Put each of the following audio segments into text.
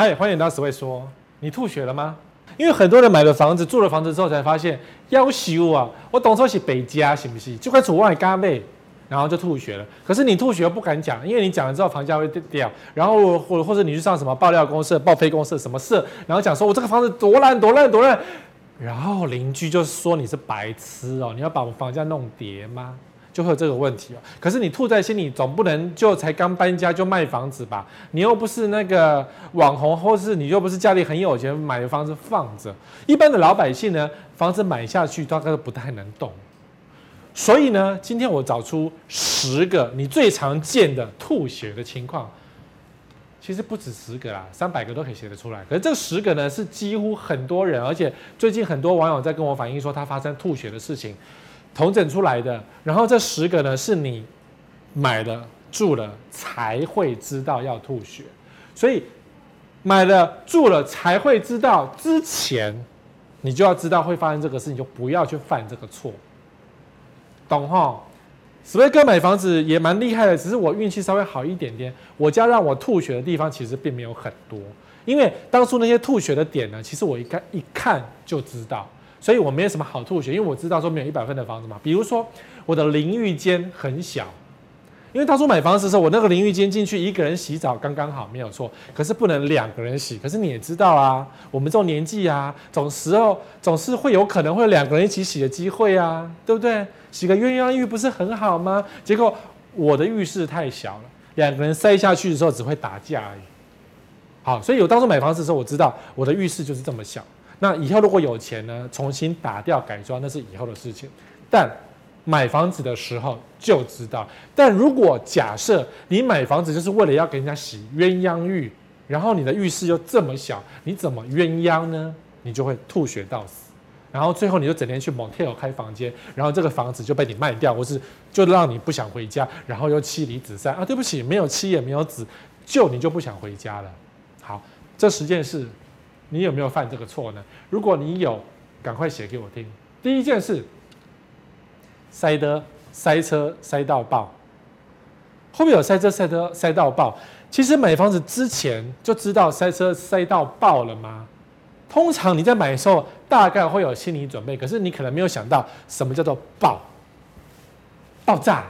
嗨，欢迎来到史会说，你吐血了吗？因为很多人买了房子，住了房子之后才发现，夭寿啊，我当初是北家，是不是？就快出外加倍，然后就吐血了。可是你吐血又不敢讲，因为你讲了之后房价会掉，然后或或者你去上什么爆料公社、报废公社什么社，然后讲说我这个房子多烂多烂多烂，然后邻居就说你是白痴哦，你要把我房价弄跌吗？就会有这个问题哦。可是你吐在心里，总不能就才刚搬家就卖房子吧？你又不是那个网红，或是你又不是家里很有钱，买的房子放着。一般的老百姓呢，房子买下去大概都不太能动。所以呢，今天我找出十个你最常见的吐血的情况，其实不止十个啦，三百个都可以写得出来。可是这十个呢，是几乎很多人，而且最近很多网友在跟我反映说，他发生吐血的事情。统整出来的，然后这十个呢，是你买了住了才会知道要吐血，所以买了住了才会知道之前，你就要知道会发生这个事情，就不要去犯这个错，懂哈？史威哥买房子也蛮厉害的，只是我运气稍微好一点点，我家让我吐血的地方其实并没有很多，因为当初那些吐血的点呢，其实我一看一看就知道。所以我没有什么好吐血，因为我知道说没有一百分的房子嘛。比如说我的淋浴间很小，因为当初买房子的时候，我那个淋浴间进去一个人洗澡刚刚好，没有错。可是不能两个人洗。可是你也知道啊，我们这种年纪啊，总时候总是会有可能会有两个人一起洗的机会啊，对不对？洗个鸳鸯浴不是很好吗？结果我的浴室太小了，两个人塞下去的时候只会打架而已。好，所以我当初买房子的时候，我知道我的浴室就是这么小。那以后如果有钱呢，重新打掉改装，那是以后的事情。但买房子的时候就知道。但如果假设你买房子就是为了要给人家洗鸳鸯浴，然后你的浴室又这么小，你怎么鸳鸯呢？你就会吐血到死。然后最后你就整天去 motel 开房间，然后这个房子就被你卖掉，或是就让你不想回家，然后又妻离子散啊！对不起，没有妻也没有子，就你就不想回家了。好，这十件事。你有没有犯这个错呢？如果你有，赶快写给我听。第一件事，塞的塞车塞到爆，后面有塞车塞车塞到爆。其实买房子之前就知道塞车塞到爆了吗？通常你在买的时候大概会有心理准备，可是你可能没有想到什么叫做爆，爆炸。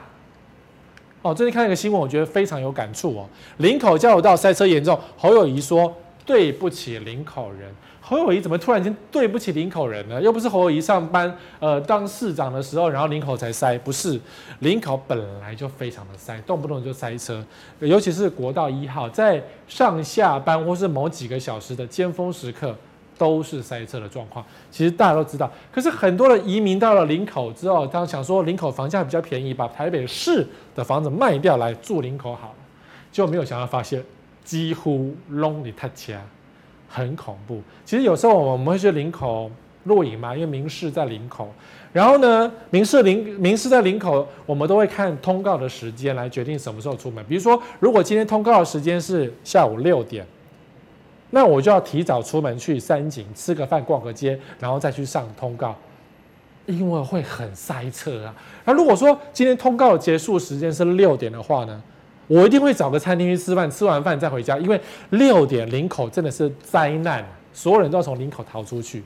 哦，最近看一个新闻，我觉得非常有感触哦。林口交流道塞车严重，侯友谊说。对不起，林口人。侯友谊怎么突然间对不起林口人呢？又不是侯友谊上班，呃，当市长的时候，然后林口才塞，不是，林口本来就非常的塞，动不动就塞车，尤其是国道一号，在上下班或是某几个小时的尖峰时刻，都是塞车的状况。其实大家都知道，可是很多人移民到了林口之后，他想说林口房价比较便宜，把台北市的房子卖掉来住林口好了，就没有想到发现。几乎拢你他掐，很恐怖。其实有时候我们会去林口录影嘛，因为民视在林口。然后呢，民视林民视在林口，我们都会看通告的时间来决定什么时候出门。比如说，如果今天通告的时间是下午六点，那我就要提早出门去三井吃个饭、逛个街，然后再去上通告，因为会很塞车啊。那如果说今天通告的结束时间是六点的话呢？我一定会找个餐厅去吃饭，吃完饭再回家，因为六点林口真的是灾难，所有人都要从林口逃出去。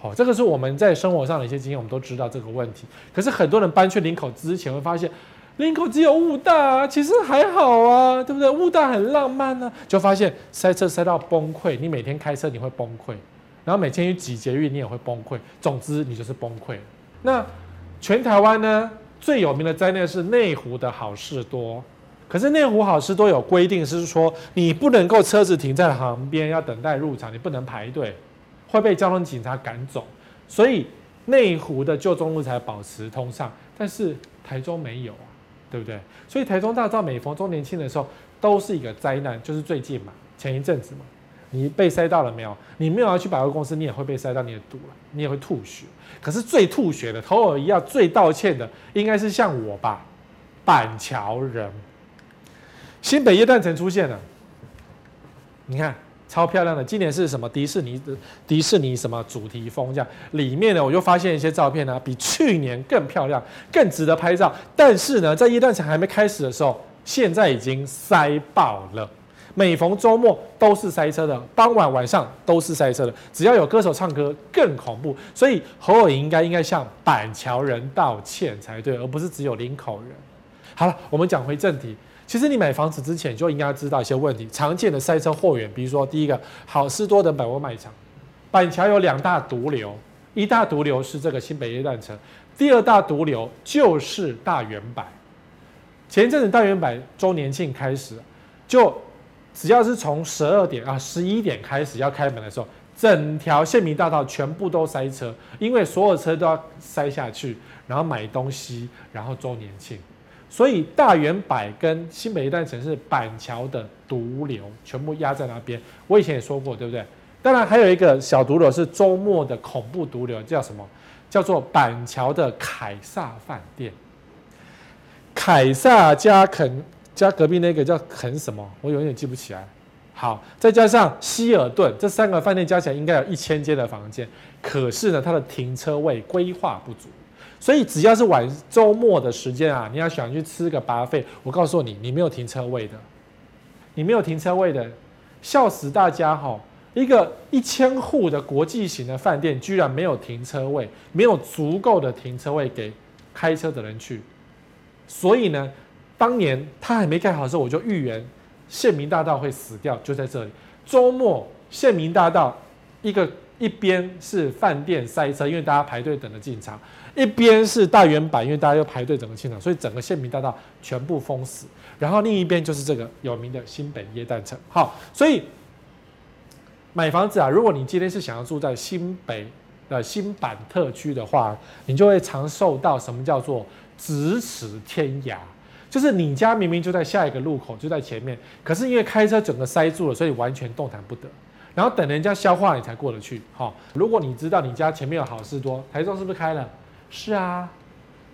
好，这个是我们在生活上的一些经验，我们都知道这个问题。可是很多人搬去林口之前会发现，林口只有雾大，其实还好啊，对不对？雾大很浪漫呢，就发现塞车塞到崩溃。你每天开车你会崩溃，然后每天去挤捷运你也会崩溃。总之你就是崩溃。那全台湾呢，最有名的灾难是内湖的好事多。可是内湖好市多有规定，是说你不能够车子停在旁边，要等待入场，你不能排队，会被交通警察赶走。所以内湖的旧中路才保持通畅，但是台中没有啊，对不对？所以台中大道每逢周年庆的时候都是一个灾难，就是最近嘛，前一阵子嘛，你被塞到了没有？你没有要去百货公司，你也会被塞到，你也堵了，你也会吐血。可是最吐血的，头尔一样最道歉的，应该是像我吧，板桥人。新北耶诞城出现了，你看超漂亮的。今年是什么迪士尼迪士尼什么主题风这样？里面呢，我就发现一些照片呢，比去年更漂亮，更值得拍照。但是呢，在耶诞城还没开始的时候，现在已经塞爆了，每逢周末都是塞车的，傍晚晚上都是塞车的。只要有歌手唱歌，更恐怖。所以侯友宜应该应该向板桥人道歉才对，而不是只有林口人。好了，我们讲回正题。其实你买房子之前就应该知道一些问题，常见的塞车货源，比如说第一个好事多的百货卖场，板桥有两大毒瘤，一大毒瘤是这个新北耶诞城，第二大毒瘤就是大圆百。前一阵子大圆百周年庆开始，就只要是从十二点啊十一点开始要开门的时候，整条县民大道全部都塞车，因为所有车都要塞下去，然后买东西，然后周年庆。所以大远百跟新北耶诞城市板桥的毒瘤，全部压在那边。我以前也说过，对不对？当然还有一个小毒瘤是周末的恐怖毒瘤，叫什么？叫做板桥的凯撒饭店。凯撒加肯加隔壁那个叫肯什么？我永远记不起来。好，再加上希尔顿，这三个饭店加起来应该有一千间的房间，可是呢，它的停车位规划不足。所以只要是晚周末的时间啊，你要想去吃个巴费我告诉你，你没有停车位的，你没有停车位的，笑死大家哈！一个一千户的国际型的饭店，居然没有停车位，没有足够的停车位给开车的人去。所以呢，当年他还没盖好的时候，我就预言县民大道会死掉，就在这里。周末县民大道一个一边是饭店塞车，因为大家排队等着进场。一边是大圆板，因为大家要排队整个进场，所以整个县民大道全部封死。然后另一边就是这个有名的新北耶诞城。好，所以买房子啊，如果你今天是想要住在新北的新版特区的话，你就会常受到什么叫做咫尺天涯，就是你家明明就在下一个路口，就在前面，可是因为开车整个塞住了，所以完全动弹不得。然后等人家消化你才过得去。好，如果你知道你家前面有好事多，台中是不是开了？是啊，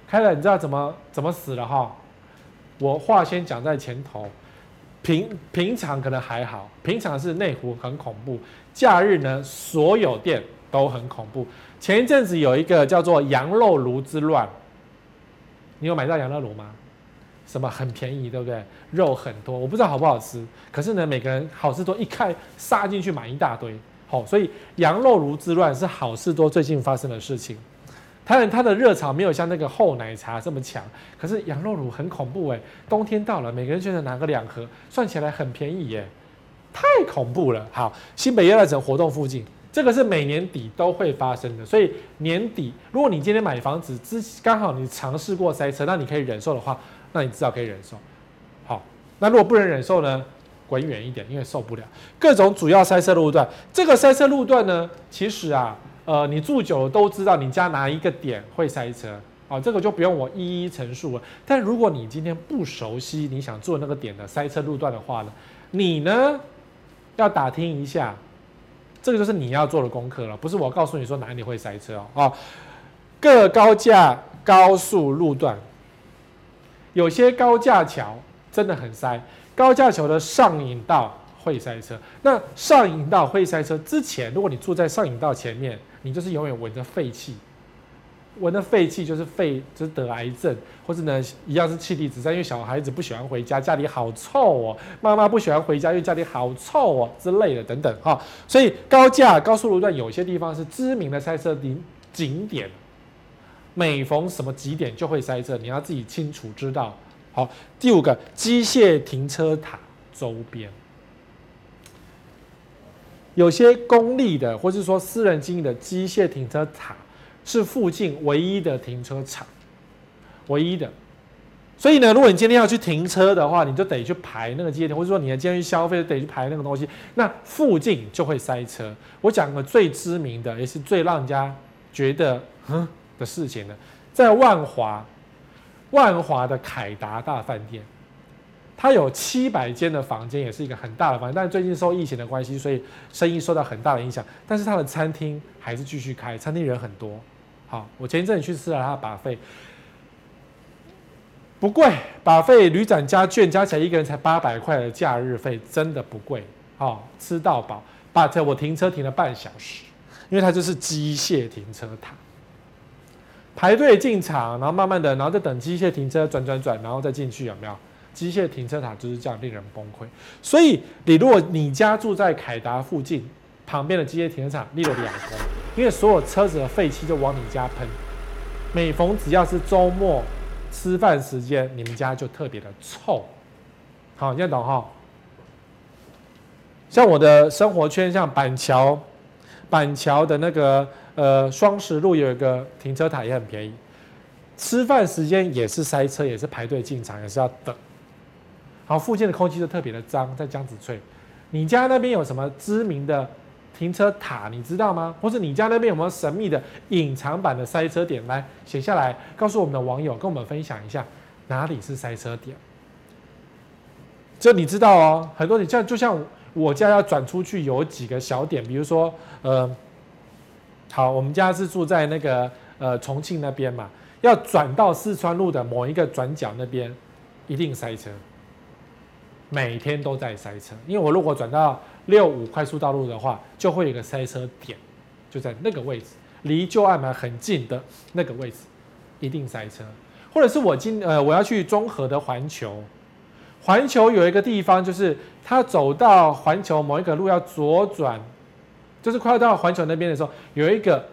开了，你知道怎么怎么死了哈？我话先讲在前头，平平常可能还好，平常是内湖很恐怖，假日呢所有店都很恐怖。前一阵子有一个叫做羊肉炉之乱，你有买到羊肉炉吗？什么很便宜，对不对？肉很多，我不知道好不好吃，可是呢，每个人好事多一看杀进去买一大堆，好，所以羊肉炉之乱是好事多最近发生的事情。当然，它的热潮没有像那个厚奶茶这么强，可是羊肉炉很恐怖哎！冬天到了，每个人觉得拿个两盒，算起来很便宜耶，太恐怖了。好，新北耶诞城活动附近，这个是每年底都会发生的，所以年底如果你今天买房子之刚好你尝试过塞车，那你可以忍受的话，那你至少可以忍受。好，那如果不能忍受呢，滚远一点，因为受不了各种主要塞车路段。这个塞车路段呢，其实啊。呃，你住久了都知道你家哪一个点会塞车啊，这个就不用我一一陈述了。但如果你今天不熟悉你想住那个点的塞车路段的话呢，你呢要打听一下，这个就是你要做的功课了，不是我告诉你说哪里会塞车哦。哦，各高架高速路段，有些高架桥真的很塞，高架桥的上引道会塞车。那上引道会塞车之前，如果你住在上引道前面。你就是永远闻着废气，闻着废气就是肺，就是得癌症，或者呢一样是妻离子散，因为小孩子不喜欢回家，家里好臭哦；妈妈不喜欢回家，因为家里好臭哦之类的等等哈。所以高架高速路段有些地方是知名的塞车景景点，每逢什么几点就会塞车，你要自己清楚知道。好，第五个机械停车塔周边。有些公立的，或是说私人经营的机械停车场，是附近唯一的停车场，唯一的。所以呢，如果你今天要去停车的话，你就得去排那个机械停，或者说你今天去消费，得去排那个东西，那附近就会塞车。我讲个最知名的，也是最让人家觉得哼的事情呢，在万华，万华的凯达大饭店。它有七百间的房间，也是一个很大的房间，但最近受疫情的关系，所以生意受到很大的影响。但是它的餐厅还是继续开，餐厅人很多。好，我前一阵去吃了它的把费不贵把费旅展加券加起来一个人才八百块的假日费，真的不贵。好，吃到饱。But 我停车停了半小时，因为它就是机械停车塔，排队进场，然后慢慢的，然后再等机械停车转转转，然后再进去，有没有？机械停车塔就是这样令人崩溃。所以你如果你家住在凯达附近，旁边的机械停车场立了两个，因为所有车子的废气就往你家喷。每逢只要是周末吃饭时间，你们家就特别的臭。好，你这样懂哈？像我的生活圈，像板桥，板桥的那个呃双十路有一个停车塔也很便宜。吃饭时间也是塞车，也是排队进场，也是要等。好，附近的空气就特别的脏，在江子翠。你家那边有什么知名的？停车塔，你知道吗？或者你家那边有没有神秘的隐藏版的塞车点？来写下来，告诉我们的网友，跟我们分享一下哪里是塞车点。这你知道哦，很多你像就像我家要转出去有几个小点，比如说呃，好，我们家是住在那个呃重庆那边嘛，要转到四川路的某一个转角那边，一定塞车，每天都在塞车，因为我如果转到。六五快速道路的话，就会有一个塞车点，就在那个位置，离旧爱买很近的那个位置，一定塞车。或者是我今呃我要去中和的环球，环球有一个地方，就是他走到环球某一个路要左转，就是快要到环球那边的时候，有一个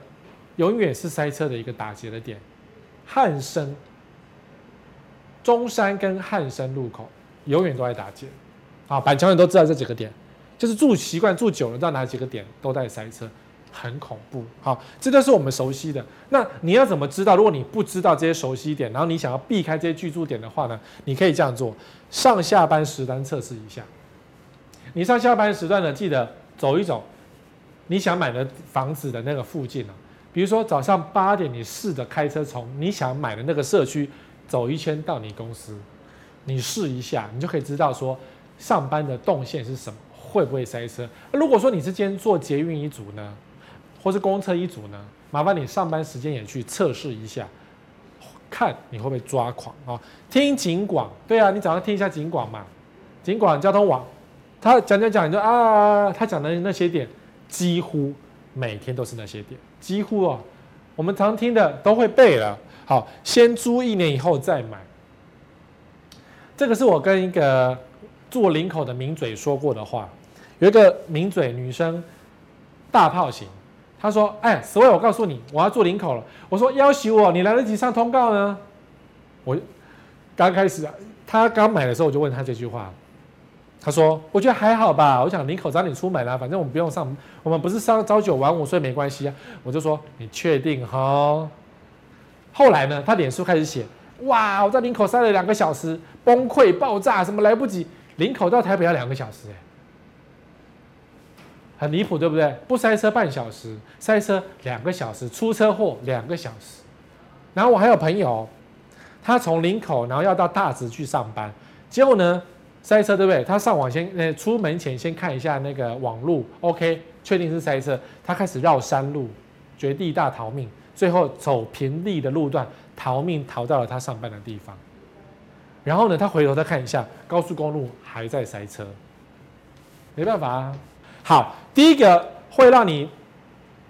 永远是塞车的一个打结的点，汉生、中山跟汉生路口永远都在打结。啊，板桥人都知道这几个点。就是住习惯住久了，到哪几个点都在塞车，很恐怖。好，这都是我们熟悉的。那你要怎么知道？如果你不知道这些熟悉点，然后你想要避开这些居住点的话呢？你可以这样做：上下班时段测试一下。你上下班时段呢，记得走一走你想买的房子的那个附近啊。比如说早上八点，你试着开车从你想买的那个社区走一圈到你公司，你试一下，你就可以知道说上班的动线是什么。会不会塞车？如果说你是今天坐捷运一组呢，或是公车一组呢？麻烦你上班时间也去测试一下，看你会不会抓狂啊？听警广，对啊，你早上听一下警广嘛。警广交通网，他讲讲讲，你就啊，他讲的那些点，几乎每天都是那些点，几乎哦，我们常听的都会背了。好，先租一年以后再买。这个是我跟一个做领口的名嘴说过的话。有一个名嘴女生，大炮型，她说：“哎，所以我告诉你，我要做领口了。”我说：“要挟我，你来得及上通告呢？”我刚开始啊，她刚买的时候，我就问她这句话。他说：“我觉得还好吧，我想林口早点出门啦，反正我们不用上，我们不是上朝九晚五，所以没关系啊。”我就说：“你确定哈？”后来呢，他脸书开始写：“哇，我在林口塞了两个小时，崩溃爆炸，什么来不及？林口到台北要两个小时，欸，很离谱，对不对？不塞车半小时，塞车两个小时，出车祸两个小时。然后我还有朋友，他从林口，然后要到大直去上班，结果呢塞车，对不对？他上网先，呃，出门前先看一下那个网路，OK，确定是塞车，他开始绕山路，绝地大逃命，最后走平地的路段逃命，逃到了他上班的地方。然后呢，他回头再看一下高速公路还在塞车，没办法啊。好，第一个会让你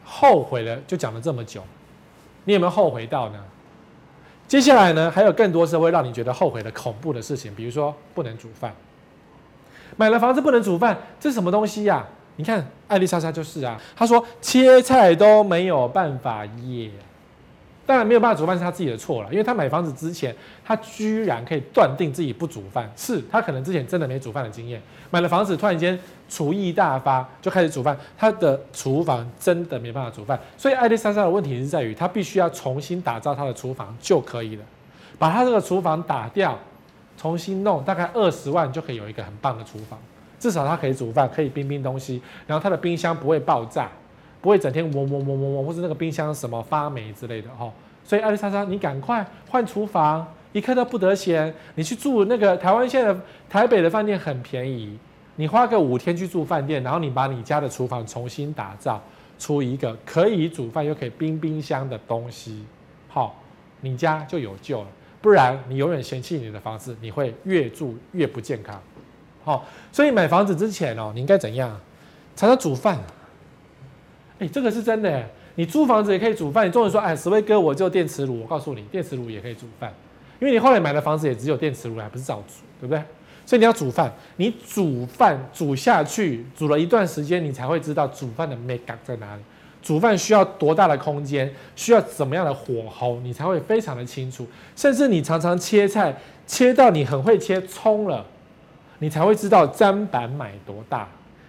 后悔的，就讲了这么久，你有没有后悔到呢？接下来呢，还有更多是会让你觉得后悔的恐怖的事情，比如说不能煮饭，买了房子不能煮饭，这是什么东西呀？你看艾丽莎莎就是啊，她说切菜都没有办法耶。当然没有办法煮饭是他自己的错了，因为他买房子之前，他居然可以断定自己不煮饭，是他可能之前真的没煮饭的经验，买了房子突然间厨艺大发就开始煮饭，他的厨房真的没办法煮饭，所以艾丽莎莎的问题是在于他必须要重新打造他的厨房就可以了，把他这个厨房打掉，重新弄，大概二十万就可以有一个很棒的厨房，至少它可以煮饭，可以冰冰东西，然后它的冰箱不会爆炸。不会整天嗡嗡嗡嗡嗡，或是那个冰箱什么发霉之类的哈。所以艾丽莎莎，你赶快换厨房，一刻都不得闲。你去住那个台湾现在台北的饭店很便宜，你花个五天去住饭店，然后你把你家的厨房重新打造出一个可以煮饭又可以冰冰箱的东西，好，你家就有救了。不然你永远嫌弃你的房子，你会越住越不健康。好，所以买房子之前哦，你应该怎样？常常煮饭。哎，这个是真的。你租房子也可以煮饭。你终于说，哎，石威哥，我就电磁炉。我告诉你，电磁炉也可以煮饭。因为你后来买的房子也只有电磁炉，还不是照煮，对不对？所以你要煮饭，你煮饭煮下去，煮了一段时间，你才会知道煮饭的美感在哪里。煮饭需要多大的空间，需要怎么样的火候，你才会非常的清楚。甚至你常常切菜，切到你很会切葱了，你才会知道砧板买多大。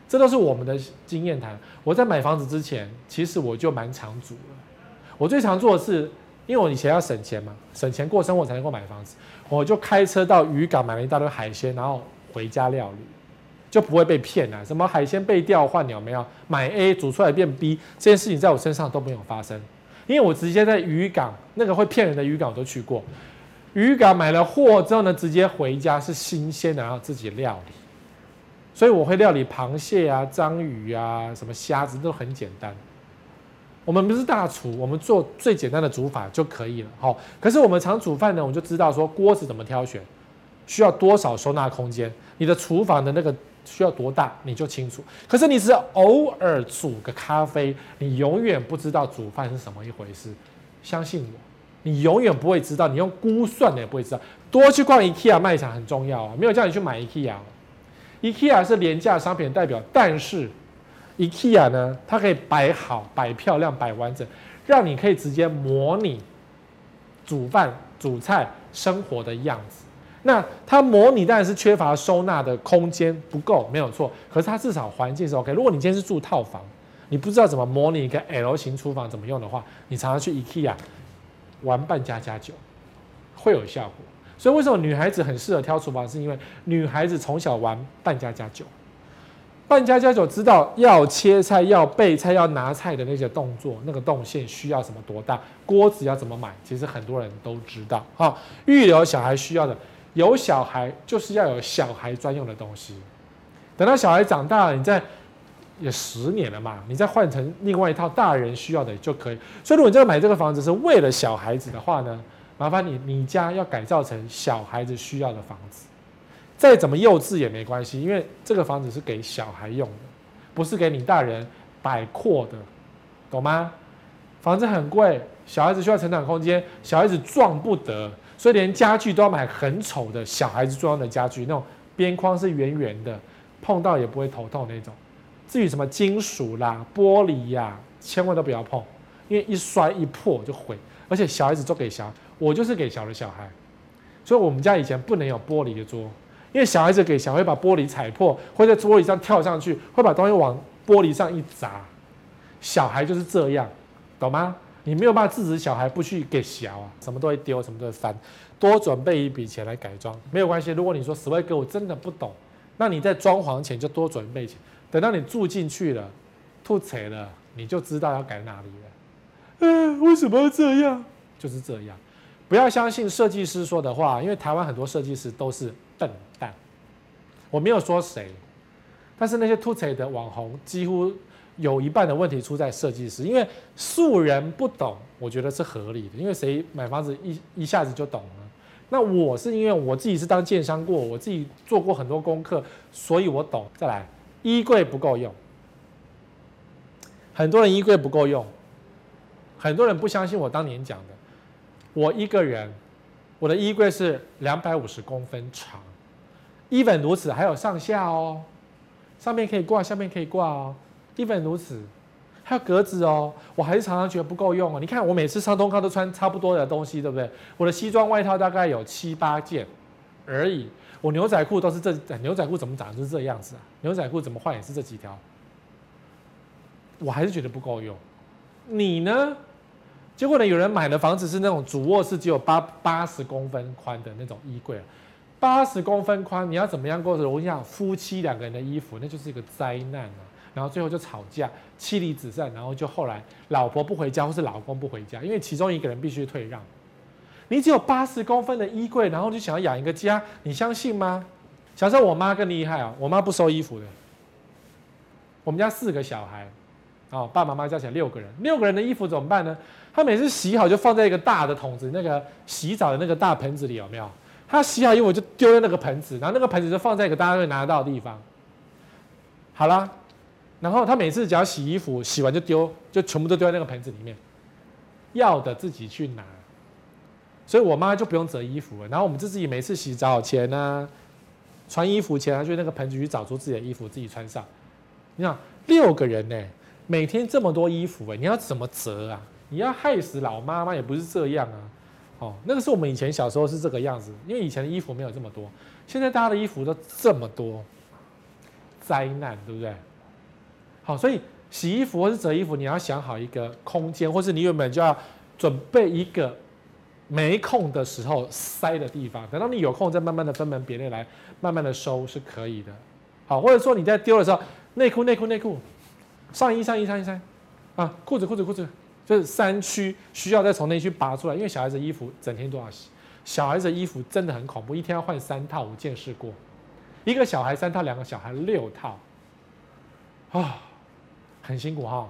这都是我们的经验谈。我在买房子之前，其实我就蛮常煮了。我最常做的是，因为我以前要省钱嘛，省钱过生活才能够买房子，我就开车到渔港买了一大堆海鲜，然后回家料理。就不会被骗了。什么海鲜被调换有没有？买 A 煮出来变 B，这件事情在我身上都没有发生，因为我直接在渔港那个会骗人的渔港我都去过。渔港买了货之后呢，直接回家是新鲜的，然后自己料理。所以我会料理螃蟹啊、章鱼啊、什么虾子都很简单。我们不是大厨，我们做最简单的煮法就可以了。好，可是我们常煮饭呢，我就知道说锅子怎么挑选，需要多少收纳空间，你的厨房的那个。需要多大你就清楚，可是你只是偶尔煮个咖啡，你永远不知道煮饭是什么一回事。相信我，你永远不会知道，你用估算的也不会知道。多去逛 IKEA 卖场很重要啊，没有叫你去买 IKEA。IKEA 是廉价商品代表，但是 IKEA 呢，它可以摆好、摆漂亮、摆完整，让你可以直接模拟煮饭、煮菜生活的样子。那它模拟当然是缺乏收纳的空间不够，没有错。可是它至少环境是 OK。如果你今天是住套房，你不知道怎么模拟一个 L 型厨房怎么用的话，你常常去 IKEA 玩扮家家酒，会有效果。所以为什么女孩子很适合挑厨房？是因为女孩子从小玩扮家家酒，扮家家酒知道要切菜、要备菜、要拿菜的那些动作，那个动线需要什么多大，锅子要怎么买，其实很多人都知道。哈，预留小孩需要的。有小孩就是要有小孩专用的东西，等到小孩长大了，你再也十年了嘛，你再换成另外一套大人需要的就可以。所以，如果你这个买这个房子是为了小孩子的话呢，麻烦你你家要改造成小孩子需要的房子，再怎么幼稚也没关系，因为这个房子是给小孩用的，不是给你大人摆阔的，懂吗？房子很贵，小孩子需要成长空间，小孩子撞不得。所以连家具都要买很丑的小孩子装的家具，那种边框是圆圆的，碰到也不会头痛那种。至于什么金属啦、玻璃呀、千万都不要碰，因为一摔一破就毁。而且小孩子都给小，我就是给小的小孩，所以我们家以前不能有玻璃的桌，因为小孩子给小孩把玻璃踩破，会在桌椅上跳上去，会把东西往玻璃上一砸。小孩就是这样，懂吗？你没有办法制止小孩不去给小啊，什么都会丢，什么都会翻，多准备一笔钱来改装没有关系。如果你说十位哥我真的不懂，那你在装潢前就多准备钱，等到你住进去了，吐槽了，你就知道要改哪里了。嗯，为什么要这样？就是这样，不要相信设计师说的话，因为台湾很多设计师都是笨蛋。我没有说谁，但是那些吐槽的网红几乎。有一半的问题出在设计师，因为素人不懂，我觉得是合理的。因为谁买房子一一下子就懂了？那我是因为我自己是当建商过，我自己做过很多功课，所以我懂。再来，衣柜不够用，很多人衣柜不够用，很多人不相信我当年讲的。我一个人，我的衣柜是两百五十公分长，even 如此，还有上下哦，上面可以挂，下面可以挂哦。一本如此，还有格子哦，我还是常常觉得不够用哦。你看我每次上东康都穿差不多的东西，对不对？我的西装外套大概有七八件而已，我牛仔裤都是这，牛仔裤怎么长就是这样子啊？牛仔裤怎么换也是这几条，我还是觉得不够用。你呢？结果呢？有人买的房子是那种主卧室只有八八十公分宽的那种衣柜，八十公分宽，你要怎么样过着？我跟你讲，夫妻两个人的衣服，那就是一个灾难啊！然后最后就吵架，妻离子散，然后就后来老婆不回家，或是老公不回家，因为其中一个人必须退让。你只有八十公分的衣柜，然后就想要养一个家，你相信吗？小时候我妈更厉害啊，我妈不收衣服的。我们家四个小孩，哦，爸爸妈妈加起来六个人，六个人的衣服怎么办呢？她每次洗好就放在一个大的桶子，那个洗澡的那个大盆子里有没有？她洗好衣服就丢在那个盆子，然后那个盆子就放在一个大家会拿得到的地方。好了。然后他每次只要洗衣服，洗完就丢，就全部都丢在那个盆子里面。要的自己去拿，所以我妈就不用折衣服了。然后我们自己每次洗澡前呢、穿衣服前啊，就那个盆子去找出自己的衣服自己穿上。你想六个人呢，每天这么多衣服哎，你要怎么折啊？你要害死老妈妈也不是这样啊。哦，那个是我们以前小时候是这个样子，因为以前的衣服没有这么多，现在大家的衣服都这么多，灾难对不对？好，所以洗衣服或是折衣服，你要想好一个空间，或是你原本就要准备一个没空的时候塞的地方，等到你有空再慢慢的分门别类来，慢慢的收是可以的。好，或者说你在丢的时候，内裤内裤内裤，上衣上衣上衣上衣，啊，裤子裤子裤子。就是三区需要再从内区拔出来，因为小孩子衣服整天都要洗，小孩子衣服真的很恐怖，一天要换三套，我见识过，一个小孩三套，两个小孩六套，啊，很辛苦哈。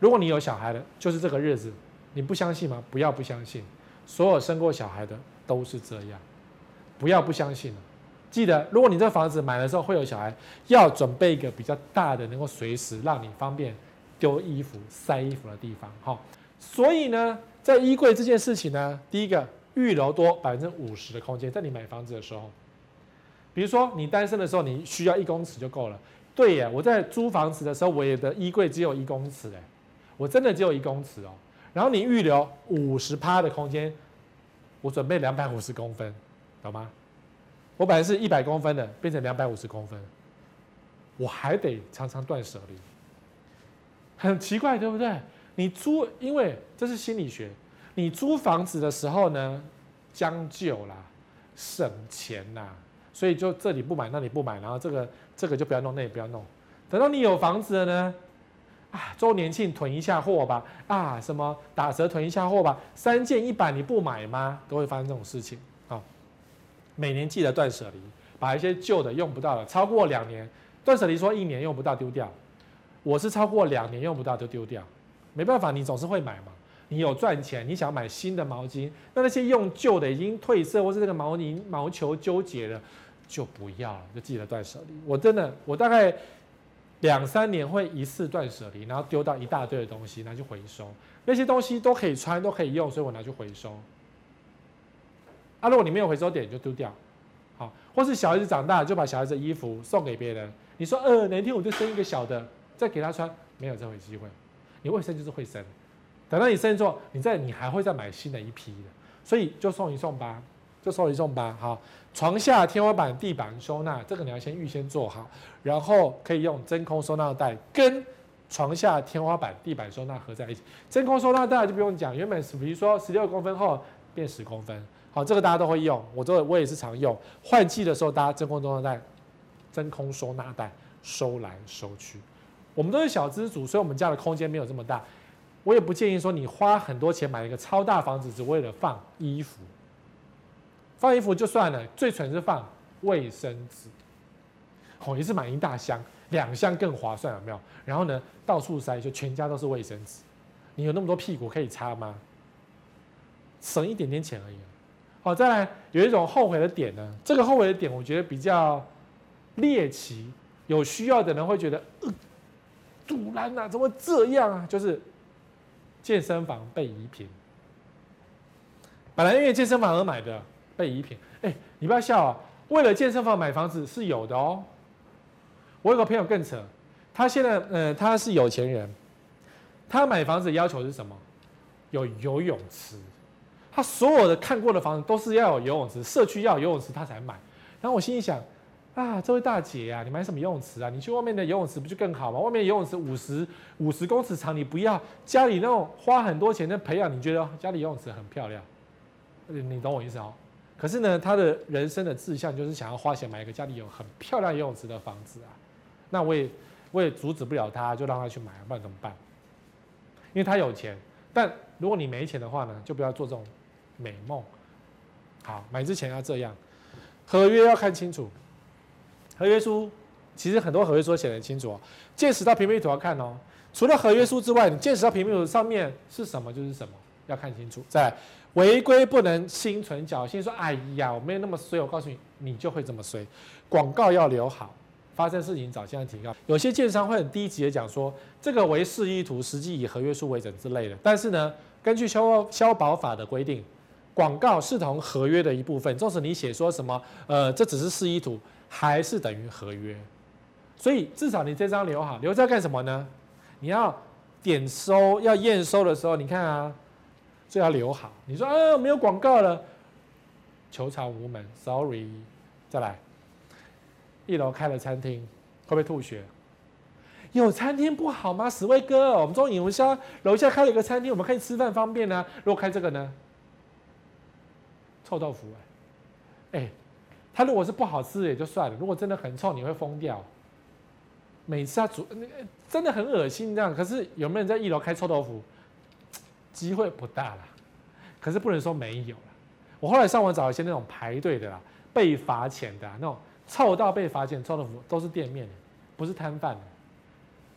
如果你有小孩的，就是这个日子，你不相信吗？不要不相信，所有生过小孩的都是这样，不要不相信。记得，如果你这房子买的时候会有小孩，要准备一个比较大的，能够随时让你方便。丢衣服、塞衣服的地方，哈，所以呢，在衣柜这件事情呢，第一个预留多百分之五十的空间，在你买房子的时候，比如说你单身的时候，你需要一公尺就够了。对耶，我在租房子的时候，我也的衣柜只有一公尺，哎，我真的只有一公尺哦。然后你预留五十趴的空间，我准备两百五十公分，懂吗？我本来是一百公分的，变成两百五十公分，我还得常常断舍离。很奇怪，对不对？你租，因为这是心理学。你租房子的时候呢，将就啦，省钱啦，所以就这里不买，那里不买，然后这个这个就不要弄，那也不要弄。等到你有房子了呢，啊，周年庆囤一下货吧，啊，什么打折囤一下货吧，三件一百你不买吗？都会发生这种事情啊。每年记得断舍离，把一些旧的用不到的，超过两年，断舍离说一年用不到丢掉。我是超过两年用不到就丢掉，没办法，你总是会买嘛。你有赚钱，你想买新的毛巾，那那些用旧的已经褪色，或是这个毛呢毛球纠结了，就不要了，就记得断舍离。我真的，我大概两三年会一次断舍离，然后丢到一大堆的东西拿去回收，那些东西都可以穿，都可以用，所以我拿去回收。啊，如果你没有回收点，就丢掉。好，或是小孩子长大就把小孩子的衣服送给别人。你说，呃，哪天我就生一个小的。再给他穿，没有这回机会。你会生就是会生，等到你生之后，你再你还会再买新的一批的，所以就送一送吧，就送一送吧。好，床下、天花板、地板收纳，这个你要先预先做好，然后可以用真空收纳袋跟床下、天花板、地板收纳合在一起。真空收纳袋就不用讲，原本是比如说十六公分厚变十公分，好，这个大家都会用，我这我也是常用。换季的时候，大家真空收纳袋、真空收纳袋收来收去。我们都是小资族，所以我们家的空间没有这么大。我也不建议说你花很多钱买一个超大房子，只为了放衣服。放衣服就算了，最蠢是放卫生纸。哦，一次买一大箱，两箱更划算，有没有？然后呢，到处塞，就全家都是卫生纸。你有那么多屁股可以擦吗？省一点点钱而已。好，再来有一种后悔的点呢，这个后悔的点我觉得比较猎奇，有需要的人会觉得。呃阻拦呐，怎么这样啊？就是健身房被移品，本来因为健身房而买的备移品。哎，你不要笑啊！为了健身房买房子是有的哦。我有个朋友更扯，他现在呃他是有钱人，他买房子的要求是什么？有游泳池。他所有的看过的房子都是要有游泳池，社区要有游泳池他才买。然后我心里想。啊，这位大姐啊，你买什么游泳池啊？你去外面的游泳池不就更好吗？外面游泳池五十五十公尺长，你不要家里那种花很多钱的培养，你觉得家里游泳池很漂亮？你懂我意思哦？可是呢，他的人生的志向就是想要花钱买一个家里有很漂亮游泳池的房子啊。那我也我也阻止不了他，就让他去买，不然怎么办？因为他有钱。但如果你没钱的话呢，就不要做这种美梦。好，买之前要这样，合约要看清楚。合约书其实很多合约书写得很清楚哦，见识到平面图要看哦。除了合约书之外，你见识到平面图上面是什么就是什么，要看清楚。再违规不能心存侥幸，说哎呀我没有那么衰，我告诉你，你就会这么衰。广告要留好，发生事情早先提告。有些建商会很低级的讲说，这个为示意图，实际以合约书为准之类的。但是呢，根据消消保法的规定，广告视同合约的一部分，纵使你写说什么，呃，这只是示意图，还是等于合约。所以至少你这张留好，留着干什么呢？你要点收、要验收的时候，你看啊，这要留好。你说啊，没有广告了，求偿无门，sorry。再来，一楼开了餐厅，会不会吐血？有餐厅不好吗？史威哥，我们中影龙虾楼下开了一个餐厅，我们可以吃饭方便呢、啊。如果开这个呢？臭豆腐哎、欸，哎，它如果是不好吃也就算了，如果真的很臭，你会疯掉。每次他煮那个真的很恶心这样，可是有没有人在一楼开臭豆腐？机会不大了，可是不能说没有了。我后来上网找一些那种排队的啦，被罚钱的那种臭到被罚钱臭豆腐，都是店面的，不是摊贩的，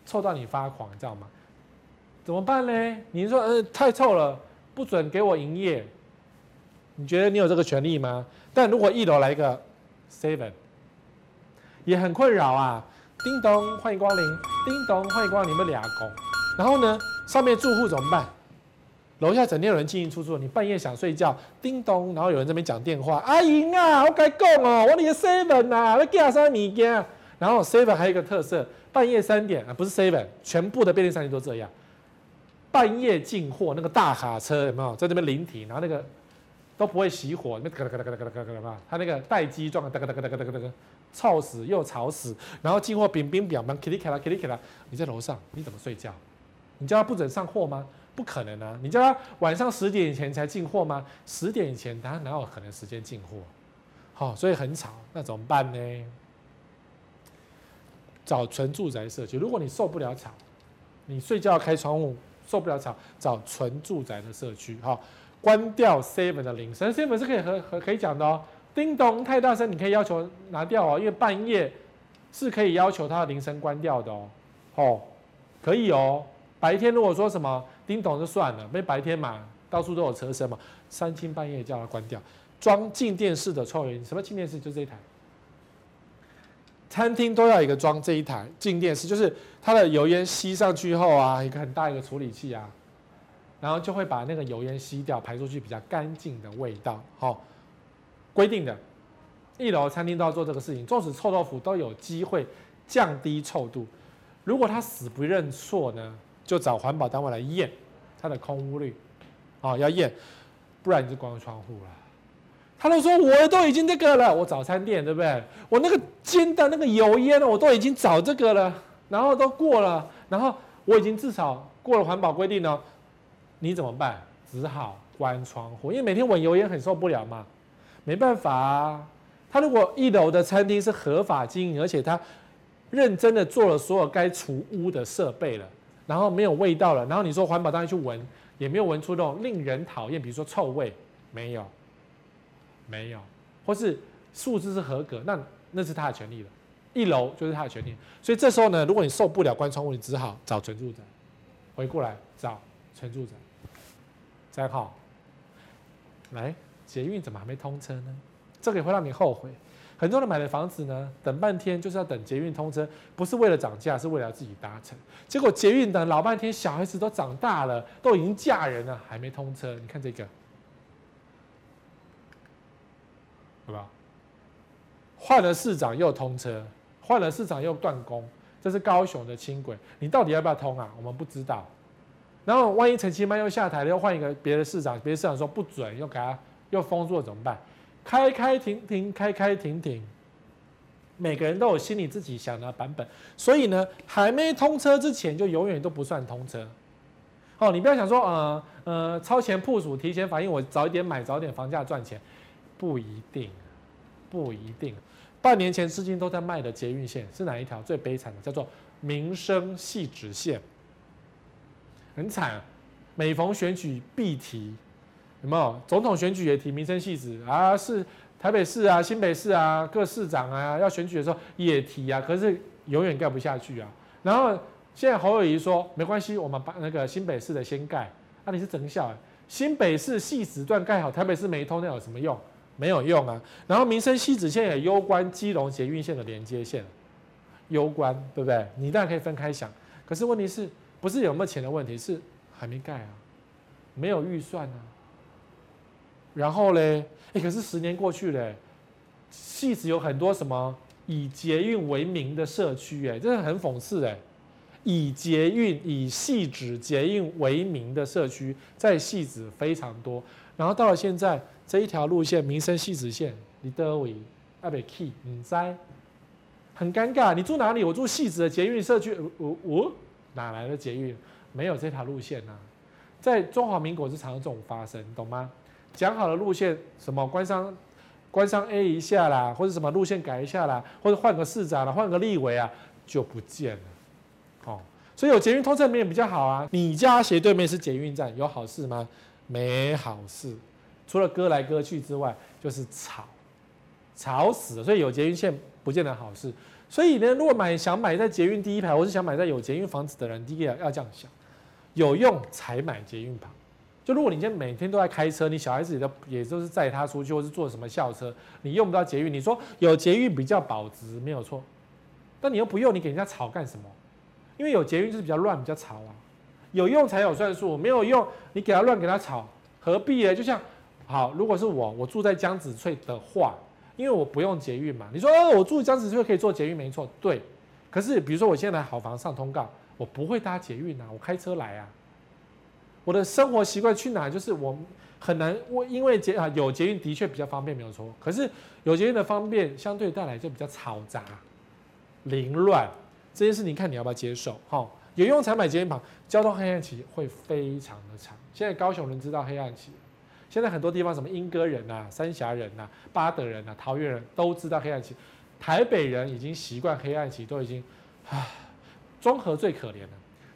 臭到你发狂，你知道吗？怎么办呢？你说呃太臭了，不准给我营业。你觉得你有这个权利吗？但如果一楼来一个 seven，也很困扰啊。叮咚，欢迎光临。叮咚，欢迎光临。你们俩公，然后呢，上面住户怎么办？楼下整天有人进进出出，你半夜想睡觉，叮咚，然后有人在那边讲电话。阿莹啊，我该讲哦，我你的 seven 啊，你寄啥物件？然后 seven 还有一个特色，半夜三点啊，不是 seven，全部的便利商店都这样，半夜进货，那个大卡车有没有在那边临停？然后那个都不会熄火，那面咔咔啦咔啦咔啦咔嘛，他那个待机状，哒哒哒哒哒哒哒哒，臭死又吵死。然后进货乒乒乓乓，咔里咔啦咔里咔啦，你在楼上你怎么睡觉？你叫他不准上货吗？不可能啊！你叫他晚上十点以前才进货吗？十点以前他哪有可能时间进货？好，所以很吵，那怎么办呢？找纯住宅社区，如果你受不了吵，你睡觉开窗户受不了吵，找纯住宅的社区，哈。关掉 seven 的铃声，seven 是可以和和可以讲的哦。叮咚，太大声，你可以要求拿掉哦，因为半夜是可以要求它的铃声关掉的哦。哦，可以哦。白天如果说什么叮咚就算了，因为白天嘛，到处都有车声嘛，三更半夜叫它关掉。装静电式的抽油烟，什么静电式？就这一台。餐厅都要一个装这一台静电式，就是它的油烟吸上去后啊，一个很大一个处理器啊。然后就会把那个油烟吸掉，排出去比较干净的味道。好、哦，规定的，一楼餐厅都要做这个事情。纵使臭豆腐都有机会降低臭度，如果他死不认错呢，就找环保单位来验它的空污率。哦，要验，不然你就关窗户了。他都说我都已经这个了，我早餐店对不对？我那个煎的那个油烟我都已经找这个了，然后都过了，然后我已经至少过了环保规定了。你怎么办？只好关窗户，因为每天闻油烟很受不了嘛。没办法啊，他如果一楼的餐厅是合法经营，而且他认真的做了所有该除污的设备了，然后没有味道了，然后你说环保单位去闻，也没有闻出那种令人讨厌，比如说臭味，没有，没有，或是数字是合格，那那是他的权利了。一楼就是他的权利，所以这时候呢，如果你受不了关窗户，你只好找纯住者，回过来找纯住宅。三号，来捷运怎么还没通车呢？这个也会让你后悔。很多人买的房子呢，等半天就是要等捷运通车，不是为了涨价，是为了自己搭乘。结果捷运等老半天，小孩子都长大了，都已经嫁人了，还没通车。你看这个，对吧？换了市长又通车，换了市长又断供，这是高雄的轻轨，你到底要不要通啊？我们不知道。然后万一陈其迈又下台了，又换一个别的市长，别的市长说不准，又给他又封住了，怎么办？开开停停，开开停停，每个人都有心里自己想的版本，所以呢，还没通车之前就永远都不算通车。哦，你不要想说，呃呃，超前部署，提前反应，我早一点买，早一点房价赚钱，不一定，不一定。半年前至今都在卖的捷运线是哪一条？最悲惨的叫做民生汐止线。很惨，每逢选举必提，有没有？总统选举也提民生汐止啊，是台北市啊、新北市啊，各市长啊要选举的时候也提啊，可是永远盖不下去啊。然后现在侯友宜说没关系，我们把那个新北市的先盖。那、啊、你是真笑，新北市汐止段盖好，台北市没通，那有什么用？没有用啊。然后民生汐止线也攸关基隆捷运线的连接线，攸关对不对？你当然可以分开想，可是问题是。不是有没有钱的问题，是还没盖啊，没有预算啊。然后嘞，哎，可是十年过去了，戏子有很多什么以捷运为名的社区，哎，真的很讽刺，哎，以捷运以戏子捷运为名的社区在戏子非常多，然后到了现在这一条路线民生戏子线，你得位阿北 key 你在，很尴尬，你住哪里？我住戏子的捷运社区，我我哪来的捷运？没有这条路线呐、在中华民国是常有这种发生，懂吗？讲好的路线，什么关商关商 A 一下啦，或者什么路线改一下啦，或者换个市长啦，换个立委啊，就不见了。哦，所以有捷运通车没有比较好啊。你家斜对面是捷运站，有好事吗？没好事，除了割来割去之外，就是吵，吵死了。所以有捷运线不见得好事。所以呢，如果买想买在捷运第一排，或是想买在有捷运房子的人，第一个要要这样想。有用才买捷运旁。就如果你今天每天都在开车，你小孩子也都也就是载他出去，或是坐什么校车，你用不到捷运。你说有捷运比较保值，没有错。但你又不用，你给人家吵干什么？因为有捷运就是比较乱，比较吵啊。有用才有算数，没有用你给他乱给他吵，何必呢？就像好，如果是我，我住在江子翠的话，因为我不用捷运嘛。你说哦，我住江子翠可以坐捷运，没错，对。可是比如说我现在好房上通告。我不会搭捷运啊，我开车来啊。我的生活习惯去哪，就是我很难。我因为捷啊有捷运的确比较方便，没有错。可是有捷运的方便，相对带来就比较嘈杂、凌乱。这件事你看你要不要接受？哈，有用才买捷运旁，交通黑暗期会非常的长。现在高雄人知道黑暗期，现在很多地方什么莺歌人呐、三峡人呐、八德人呐、桃园人都知道黑暗期。台北人已经习惯黑暗期，都已经唉。中和最可怜了，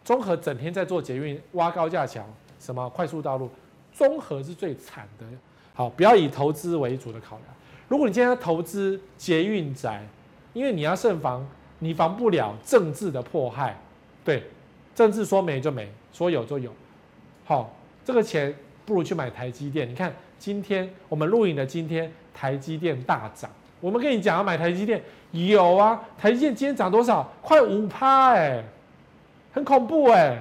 综合整天在做捷运、挖高架桥、什么快速道路，综合是最惨的。好，不要以投资为主的考量。如果你今天要投资捷运宅，因为你要慎防，你防不了政治的迫害。对，政治说没就没，说有就有。好，这个钱不如去买台积电。你看今天我们录影的今天，台积电大涨。我们跟你讲要买台积电，有啊，台积电今天涨多少？快五趴哎，很恐怖哎，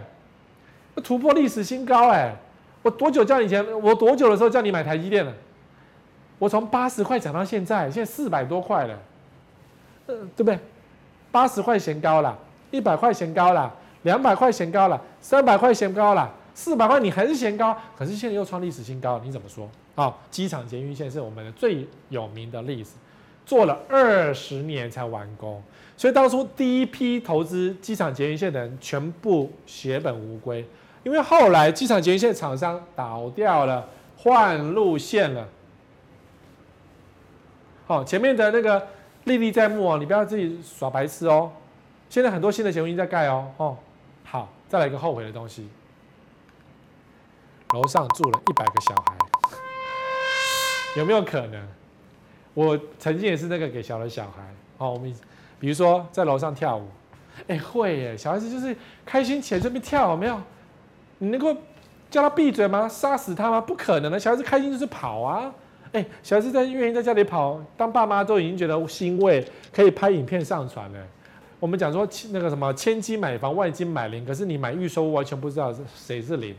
突破历史新高哎！我多久叫你前？我多久的时候叫你买台积电了？我从八十块涨到现在，现在四百多块了，嗯，对不对？八十块嫌高了，一百块嫌高了，两百块嫌高了，三百块嫌高了，四百块你还是嫌高，可是现在又创历史新高，你怎么说？好，机场捷运线是我们的最有名的例子。做了二十年才完工，所以当初第一批投资机场捷运线的人全部血本无归，因为后来机场捷运线厂商倒掉了，换路线了。好，前面的那个历历在目哦，你不要自己耍白痴哦。现在很多新的捷运在盖哦，哦，好，再来一个后悔的东西，楼上住了一百个小孩，有没有可能？我曾经也是那个给小的小孩，哦，我们比如说在楼上跳舞，哎，会耶，小孩子就是开心起来这边跳，有没有？你能够叫他闭嘴吗？杀死他吗？不可能的，小孩子开心就是跑啊，哎，小孩子在愿意在家里跑，当爸妈都已经觉得欣慰，可以拍影片上传了。我们讲说那个什么千金买房，万金买零，可是你买预售屋完全不知道谁是零，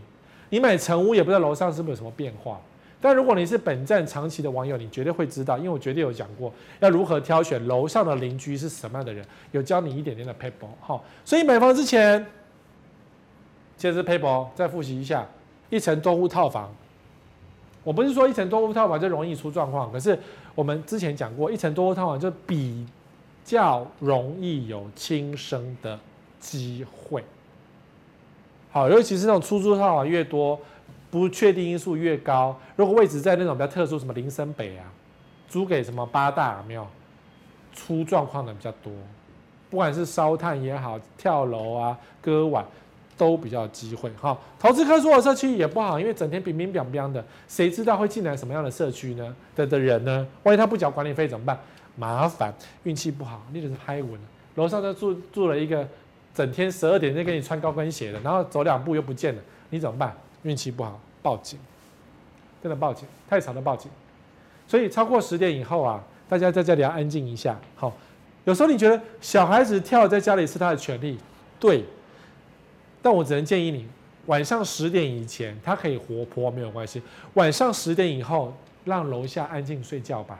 你买成屋也不知道楼上是不是有什么变化。但如果你是本站长期的网友，你绝对会知道，因为我绝对有讲过要如何挑选楼上的邻居是什么样的人，有教你一点点的 paper 哈，所以买房之前，接着 paper 再复习一下，一层多户套房。我不是说一层多户套房就容易出状况，可是我们之前讲过，一层多户套房就比较容易有轻生的机会。好，尤其是那种出租套房越多。不确定因素越高，如果位置在那种比较特殊，什么林森北啊，租给什么八大有没有出状况的比较多，不管是烧炭也好，跳楼啊、割腕都比较有机会。哈，投资客诉的社区也不好，因为整天冰冰冰冰的，谁知道会进来什么样的社区呢？的的人呢？万一他不缴管理费怎么办？麻烦，运气不好，你就是拍稳。楼上就住住了一个整天十二点就给你穿高跟鞋的，然后走两步又不见了，你怎么办？运气不好，报警，真的报警，太吵的报警。所以超过十点以后啊，大家在家里要安静一下。好，有时候你觉得小孩子跳在家里是他的权利，对。但我只能建议你，晚上十点以前他可以活泼没有关系，晚上十点以后让楼下安静睡觉吧，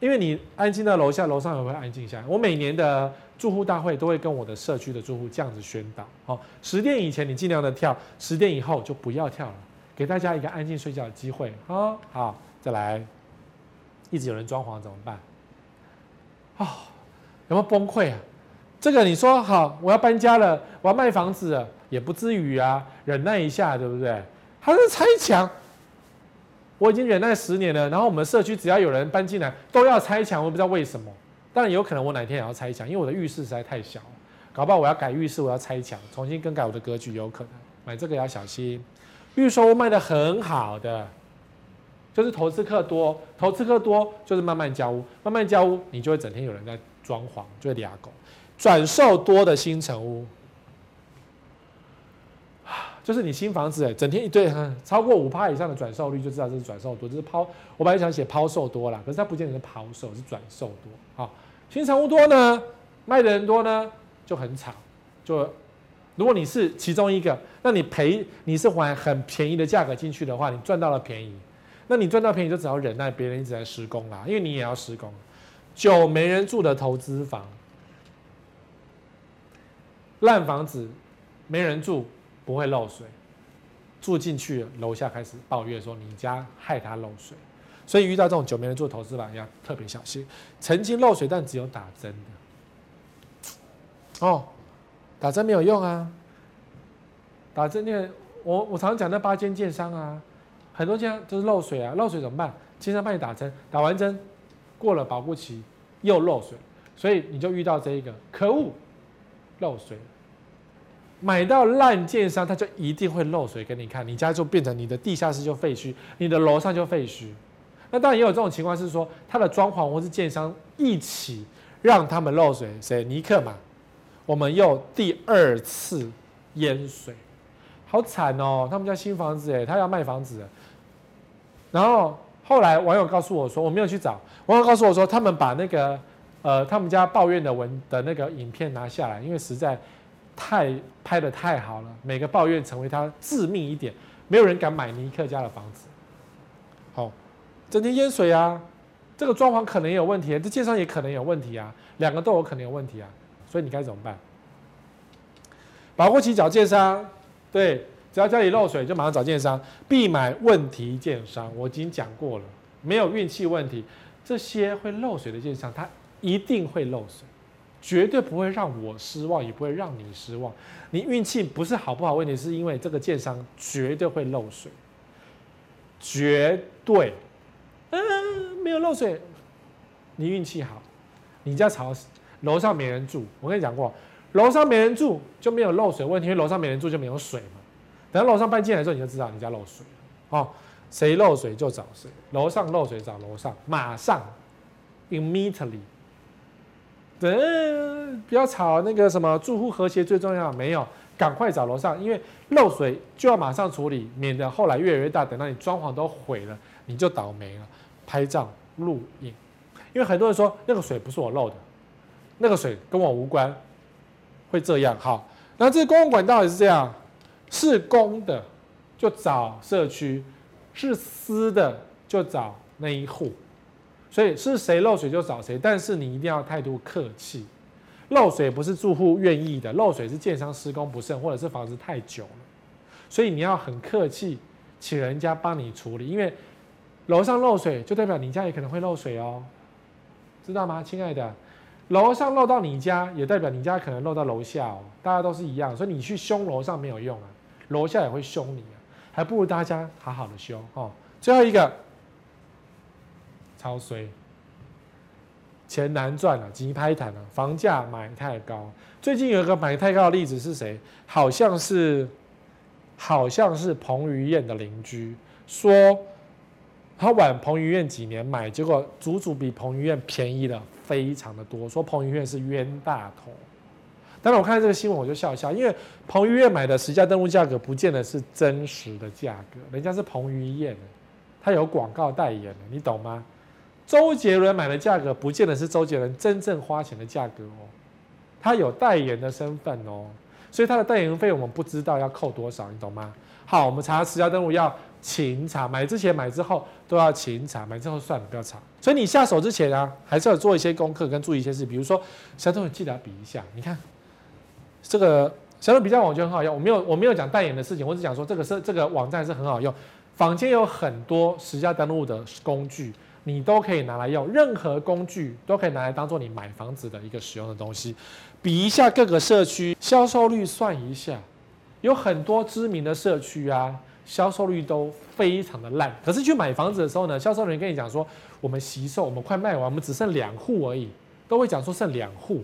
因为你安静到楼下，楼上也会安静下来。我每年的住户大会都会跟我的社区的住户这样子宣导：好，十点以前你尽量的跳，十点以后就不要跳了，给大家一个安静睡觉的机会。好，好，再来，一直有人装潢怎么办？啊、哦，有没有崩溃啊？这个你说好，我要搬家了，我要卖房子了，也不至于啊，忍耐一下，对不对？他是拆墙。我已经忍耐十年了，然后我们社区只要有人搬进来，都要拆墙，我不知道为什么。当然有可能我哪天也要拆墙，因为我的浴室实在太小，搞不好我要改浴室，我要拆墙，重新更改我的格局，有可能。买这个要小心。预售卖的很好的，就是投资客多，投资客多就是慢慢交屋，慢慢交屋，你就会整天有人在装潢，就会俩狗。转售多的新城屋。就是你新房子哎，整天一堆，超过五趴以上的转售率，就知道这是转售多，就是抛。我本来想写抛售多啦，可是它不见得是抛售，是转售多。好，新成屋多呢，卖的人多呢，就很吵。就如果你是其中一个，那你赔，你是还很便宜的价格进去的话，你赚到了便宜。那你赚到便宜就只好忍耐别人一直在施工啦，因为你也要施工。久没人住的投资房，烂房子，没人住。不会漏水，住进去楼下开始抱怨说你家害他漏水，所以遇到这种久没人住的投资房要特别小心。曾经漏水，但只有打针的。哦，打针没有用啊！打针那个，我我常常讲那八间建商啊，很多家都是漏水啊，漏水怎么办？建商帮你打针，打完针过了保护期又漏水，所以你就遇到这一个可恶漏水。买到烂建商，他就一定会漏水给你看，你家就变成你的地下室就废墟，你的楼上就废墟。那当然也有这种情况，是说他的装潢或是建商一起让他们漏水，谁？尼克嘛？我们又第二次淹水，好惨哦！他们家新房子诶，他要卖房子。然后后来网友告诉我说，我没有去找，网友告诉我说，他们把那个呃他们家抱怨的文的那个影片拿下来，因为实在。太拍的太好了，每个抱怨成为他致命一点，没有人敢买尼克家的房子。好，整天淹水啊，这个装潢可能也有问题，这建商也可能有问题啊，两个都有可能有问题啊，所以你该怎么办？保护期找建商，对，只要家里漏水就马上找建商，必买问题建商。我已经讲过了，没有运气问题，这些会漏水的建商，他一定会漏水。绝对不会让我失望，也不会让你失望。你运气不是好不好问题，是因为这个建商绝对会漏水，绝对。嗯，没有漏水，你运气好。你家吵死，楼上没人住。我跟你讲过，楼上没人住就没有漏水问题，因为楼上没人住就没有水嘛。等到楼上搬进来之后，你就知道你家漏水了。哦，谁漏水就找谁，楼上漏水找楼上，马上，immediately。对，不要吵那个什么住户和谐最重要。没有，赶快找楼上，因为漏水就要马上处理，免得后来越来越大。等到你装潢都毁了，你就倒霉了。拍照录影，因为很多人说那个水不是我漏的，那个水跟我无关，会这样。好，那这公共管道也是这样，是公的就找社区，是私的就找那一户。所以是谁漏水就找谁，但是你一定要态度客气。漏水不是住户愿意的，漏水是建商施工不慎，或者是房子太久了。所以你要很客气，请人家帮你处理。因为楼上漏水，就代表你家也可能会漏水哦，知道吗，亲爱的？楼上漏到你家，也代表你家可能漏到楼下哦。大家都是一样，所以你去凶楼上没有用啊，楼下也会凶你啊，还不如大家好好的修哦。最后一个。超衰，钱难赚了，急拍谈了，房价买太高。最近有一个买太高的例子是谁？好像是，好像是彭于晏的邻居说，他晚彭于晏几年买，结果足足比彭于晏便宜了非常的多。说彭于晏是冤大头。当然我看这个新闻我就笑笑，因为彭于晏买的实价登录价格不见得是真实的价格，人家是彭于晏，他有广告代言的，你懂吗？周杰伦买的价格不见得是周杰伦真正花钱的价格哦，他有代言的身份哦，所以他的代言费我们不知道要扣多少，你懂吗？好，我们查实价登录要勤查，买之前买之后都要勤查，买之后算了不要查。所以你下手之前啊，还是要做一些功课跟注意一些事，比如说，小东你记得要比一下，你看这个小东比较网就很好用，我没有我没有讲代言的事情，我只讲说这个是这个网站是很好用，坊间有很多实价登录的工具，你都可以拿来用，任何工具都可以拿来当做你买房子的一个使用的东西，比一下各个社区销售率，算一下，有很多知名的社区啊。销售率都非常的烂，可是去买房子的时候呢，销售人员跟你讲说，我们惜售，我们快卖完，我们只剩两户而已，都会讲说剩两户，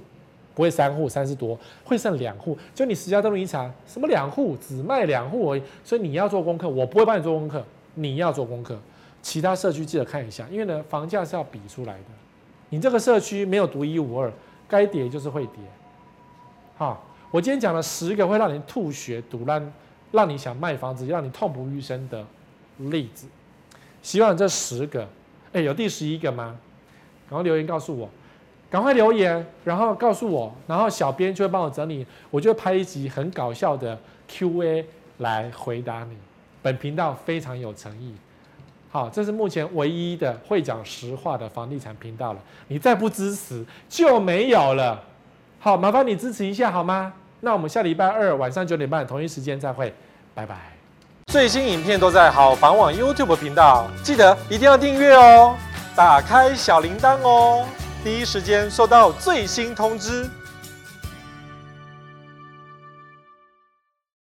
不会三户，三十多，会剩两户。就你实价登录一查，什么两户，只卖两户而已，所以你要做功课，我不会帮你做功课，你要做功课。其他社区记得看一下，因为呢，房价是要比出来的，你这个社区没有独一无二，该跌就是会跌。好，我今天讲了十个会让你吐血、堵烂。让你想卖房子，让你痛不欲生的例子，希望这十个，哎，有第十一个吗？赶快留言告诉我，赶快留言，然后告诉我，然后小编就会帮我整理，我就会拍一集很搞笑的 Q&A 来回答你。本频道非常有诚意，好，这是目前唯一的会讲实话的房地产频道了。你再不支持就没有了。好，麻烦你支持一下好吗？那我们下礼拜二晚上九点半同一时间再会，拜拜。最新影片都在好房网 YouTube 频道，记得一定要订阅哦，打开小铃铛哦，第一时间收到最新通知。